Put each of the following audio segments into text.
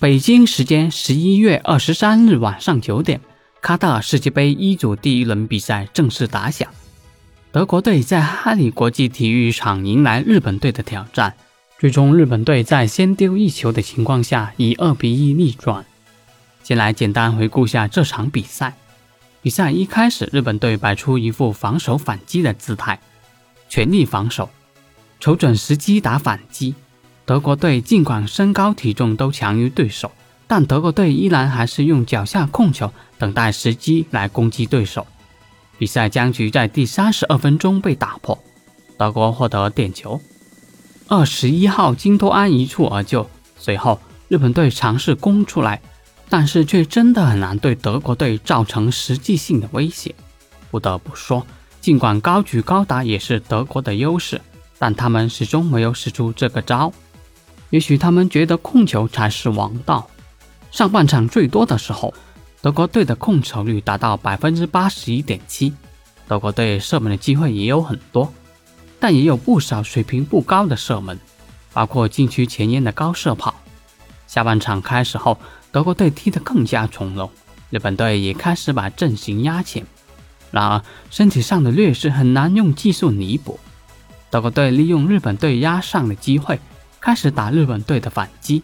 北京时间十一月二十三日晚上九点，卡塔尔世界杯一组第一轮比赛正式打响。德国队在哈里国际体育场迎来日本队的挑战，最终日本队在先丢一球的情况下以二比一逆转。先来简单回顾下这场比赛。比赛一开始，日本队摆出一副防守反击的姿态，全力防守，瞅准时机打反击。德国队尽管身高体重都强于对手，但德国队依然还是用脚下控球，等待时机来攻击对手。比赛僵局在第三十二分钟被打破，德国获得点球。二十一号金多安一蹴而就，随后日本队尝试攻出来，但是却真的很难对德国队造成实际性的威胁。不得不说，尽管高举高打也是德国的优势，但他们始终没有使出这个招。也许他们觉得控球才是王道。上半场最多的时候，德国队的控球率达到百分之八十一点七，德国队射门的机会也有很多，但也有不少水平不高的射门，包括禁区前沿的高射炮。下半场开始后，德国队踢得更加从容，日本队也开始把阵型压前。然而，身体上的劣势很难用技术弥补。德国队利用日本队压上的机会。开始打日本队的反击。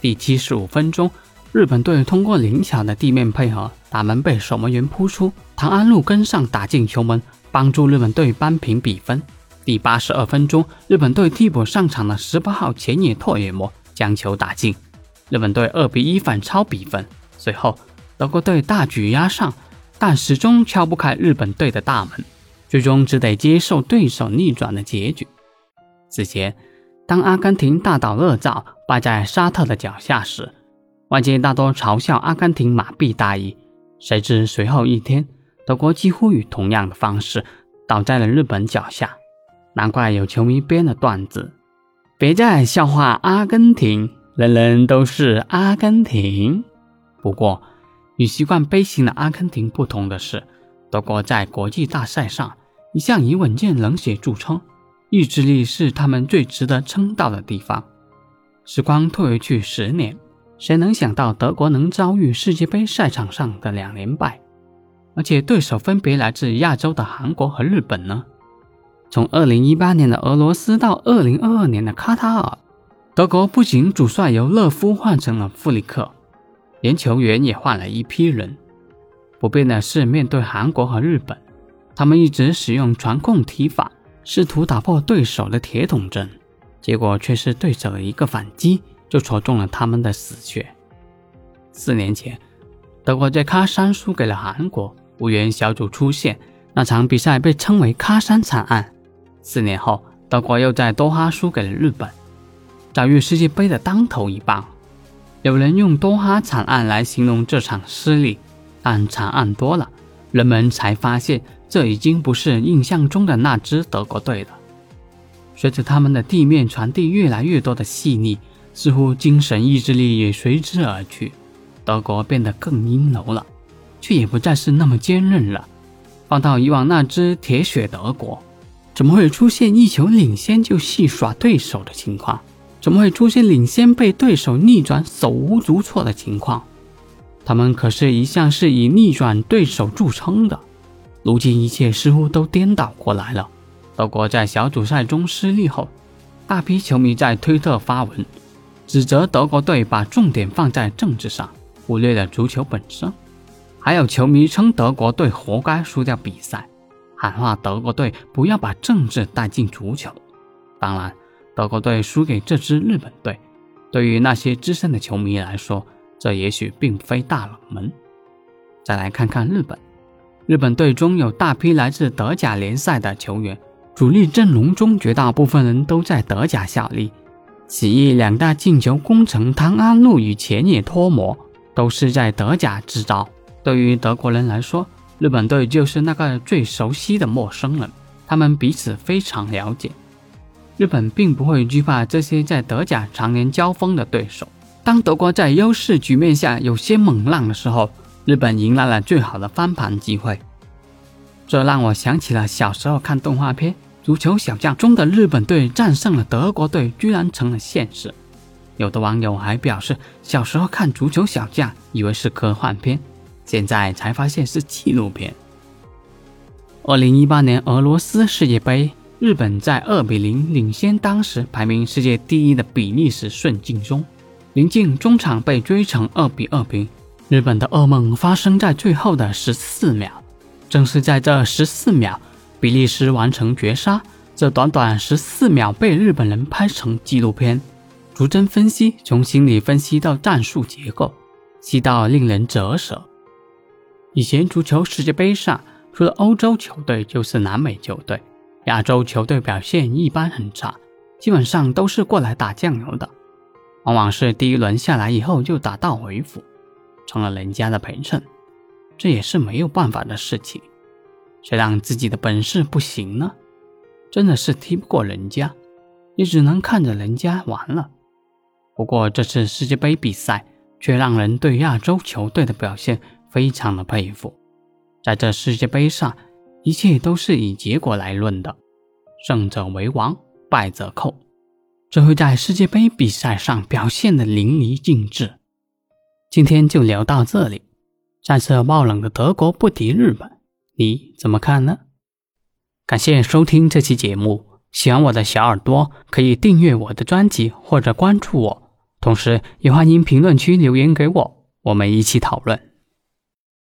第七十五分钟，日本队通过灵巧的地面配合，打门被守门员扑出，唐安路跟上打进球门，帮助日本队扳平比分。第八十二分钟，日本队替补上场的十八号前野拓也磨将球打进，日本队二比一反超比分。随后，德国队大举压上，但始终敲不开日本队的大门，最终只得接受对手逆转的结局。此前。当阿根廷大倒热灶败在沙特的脚下时，外界大多嘲笑阿根廷马屁大意。谁知随后一天，德国几乎以同样的方式倒在了日本脚下。难怪有球迷编了段子：“别再笑话阿根廷，人人都是阿根廷。”不过，与习惯悲情的阿根廷不同的是，德国在国际大赛上一向以稳健冷血著称。意志力是他们最值得称道的地方。时光退回去十年，谁能想到德国能遭遇世界杯赛场上的两连败，而且对手分别来自亚洲的韩国和日本呢？从2018年的俄罗斯到2022年的卡塔尔，德国不仅主帅由勒夫换成了弗里克，连球员也换了一批人。不变的是，面对韩国和日本，他们一直使用传控踢法。试图打破对手的铁桶阵，结果却是对手的一个反击就戳中了他们的死穴。四年前，德国在喀山输给了韩国，无缘小组出线，那场比赛被称为“喀山惨案”。四年后，德国又在多哈输给了日本，遭遇世界杯的当头一棒。有人用“多哈惨案”来形容这场失利，但惨案多了，人们才发现。这已经不是印象中的那支德国队了。随着他们的地面传递越来越多的细腻，似乎精神意志力也随之而去。德国变得更阴柔了，却也不再是那么坚韧了。放到以往那支铁血德国，怎么会出现一球领先就戏耍对手的情况？怎么会出现领先被对手逆转手无足措的情况？他们可是一向是以逆转对手著称的。如今一切似乎都颠倒过来了。德国在小组赛中失利后，大批球迷在推特发文，指责德国队把重点放在政治上，忽略了足球本身。还有球迷称德国队活该输掉比赛，喊话德国队不要把政治带进足球。当然，德国队输给这支日本队，对于那些资深的球迷来说，这也许并非大冷门。再来看看日本。日本队中有大批来自德甲联赛的球员，主力阵容中绝大部分人都在德甲效力。起义两大进球功臣唐安路与前野托模都是在德甲制造。对于德国人来说，日本队就是那个最熟悉的陌生人，他们彼此非常了解。日本并不会惧怕这些在德甲常年交锋的对手。当德国在优势局面下有些猛浪的时候，日本迎来了最好的翻盘机会。这让我想起了小时候看动画片《足球小将》中的日本队战胜了德国队，居然成了现实。有的网友还表示，小时候看《足球小将》以为是科幻片，现在才发现是纪录片。二零一八年俄罗斯世界杯。日本在二比零领先当时排名世界第一的比利时顺境中，临近中场被追成二比二平。日本的噩梦发生在最后的十四秒，正是在这十四秒，比利时完成绝杀。这短短十四秒被日本人拍成纪录片，逐帧分析，从心理分析到战术结构，细到令人折舌。以前足球世界杯上，除了欧洲球队就是南美球队。亚洲球队表现一般很差，基本上都是过来打酱油的，往往是第一轮下来以后就打道回府，成了人家的陪衬，这也是没有办法的事情。谁让自己的本事不行呢？真的是踢不过人家，也只能看着人家完了。不过这次世界杯比赛却让人对亚洲球队的表现非常的佩服，在这世界杯上。一切都是以结果来论的，胜者为王，败者寇。这会在世界杯比赛上表现的淋漓尽致。今天就聊到这里。战胜爆冷的德国不敌日本，你怎么看呢？感谢收听这期节目，喜欢我的小耳朵可以订阅我的专辑或者关注我，同时也欢迎评论区留言给我，我们一起讨论。